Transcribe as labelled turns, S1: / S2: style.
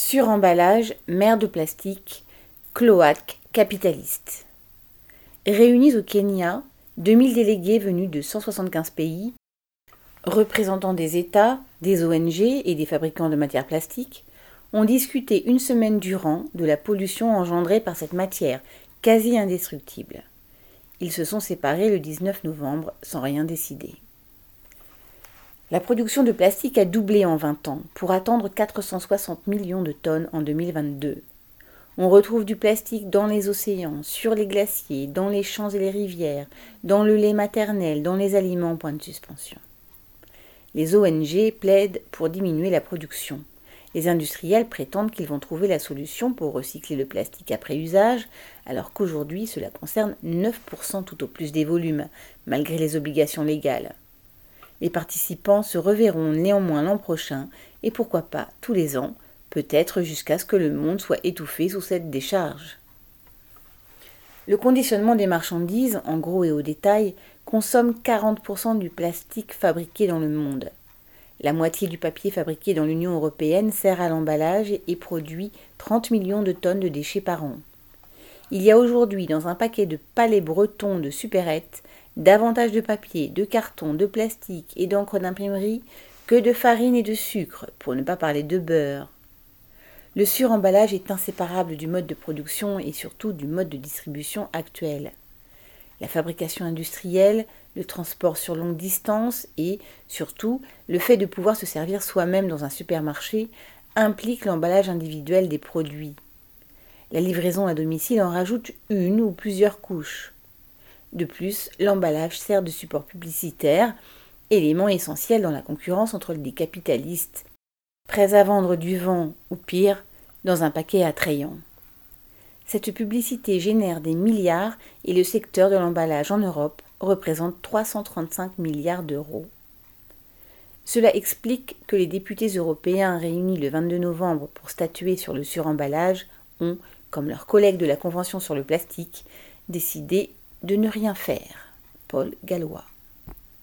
S1: Suremballage, mer de plastique, cloaque capitaliste. Réunis au Kenya, 2000 délégués venus de 175 pays, représentants des États, des ONG et des fabricants de matières plastiques, ont discuté une semaine durant de la pollution engendrée par cette matière quasi indestructible. Ils se sont séparés le 19 novembre sans rien décider. La production de plastique a doublé en 20 ans pour atteindre 460 millions de tonnes en 2022. On retrouve du plastique dans les océans, sur les glaciers, dans les champs et les rivières, dans le lait maternel, dans les aliments point de suspension. Les ONG plaident pour diminuer la production. Les industriels prétendent qu'ils vont trouver la solution pour recycler le plastique après usage, alors qu'aujourd'hui cela concerne 9% tout au plus des volumes, malgré les obligations légales. Les participants se reverront néanmoins l'an prochain, et pourquoi pas tous les ans, peut-être jusqu'à ce que le monde soit étouffé sous cette décharge. Le conditionnement des marchandises, en gros et au détail, consomme 40% du plastique fabriqué dans le monde. La moitié du papier fabriqué dans l'Union européenne sert à l'emballage et produit 30 millions de tonnes de déchets par an. Il y a aujourd'hui dans un paquet de palais bretons de supérettes davantage de papier, de carton, de plastique et d'encre d'imprimerie que de farine et de sucre, pour ne pas parler de beurre. Le suremballage est inséparable du mode de production et surtout du mode de distribution actuel. La fabrication industrielle, le transport sur longue distance et, surtout, le fait de pouvoir se servir soi-même dans un supermarché implique l'emballage individuel des produits. La livraison à domicile en rajoute une ou plusieurs couches. De plus, l'emballage sert de support publicitaire, élément essentiel dans la concurrence entre les capitalistes, prêts à vendre du vent ou pire, dans un paquet attrayant. Cette publicité génère des milliards et le secteur de l'emballage en Europe représente 335 milliards d'euros. Cela explique que les députés européens réunis le 22 novembre pour statuer sur le suremballage ont, comme leurs collègues de la Convention sur le plastique, décidé de ne rien faire. Paul Gallois.